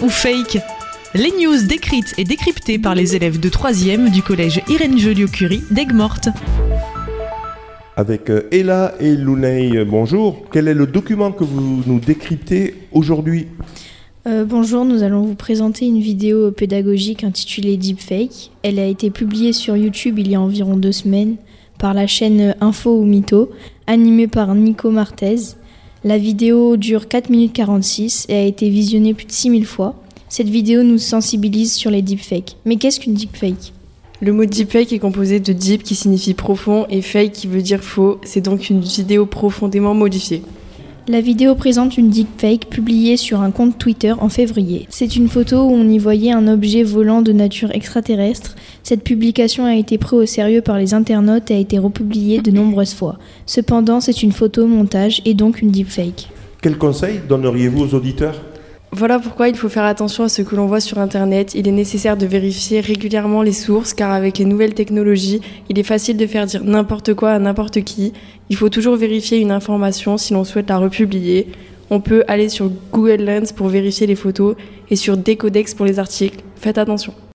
ou fake Les news décrites et décryptées par les élèves de 3e du collège Irène Joliot-Curie d'Aigues-Mortes. Avec euh, Ella et Lounei, bonjour. Quel est le document que vous nous décryptez aujourd'hui? Euh, bonjour, nous allons vous présenter une vidéo pédagogique intitulée Deepfake. Elle a été publiée sur YouTube il y a environ deux semaines par la chaîne Info ou Mytho, animée par Nico Martez. La vidéo dure 4 minutes 46 et a été visionnée plus de 6000 fois. Cette vidéo nous sensibilise sur les deepfakes. Mais qu'est-ce qu'une deepfake? Le mot deepfake est composé de deep qui signifie profond et fake qui veut dire faux. C'est donc une vidéo profondément modifiée. La vidéo présente une deepfake publiée sur un compte Twitter en février. C'est une photo où on y voyait un objet volant de nature extraterrestre. Cette publication a été prise au sérieux par les internautes et a été republiée de nombreuses fois. Cependant, c'est une photo montage et donc une deepfake. Quel conseil donneriez-vous aux auditeurs? Voilà pourquoi il faut faire attention à ce que l'on voit sur Internet. Il est nécessaire de vérifier régulièrement les sources car avec les nouvelles technologies, il est facile de faire dire n'importe quoi à n'importe qui. Il faut toujours vérifier une information si l'on souhaite la republier. On peut aller sur Google Lens pour vérifier les photos et sur Decodex pour les articles. Faites attention.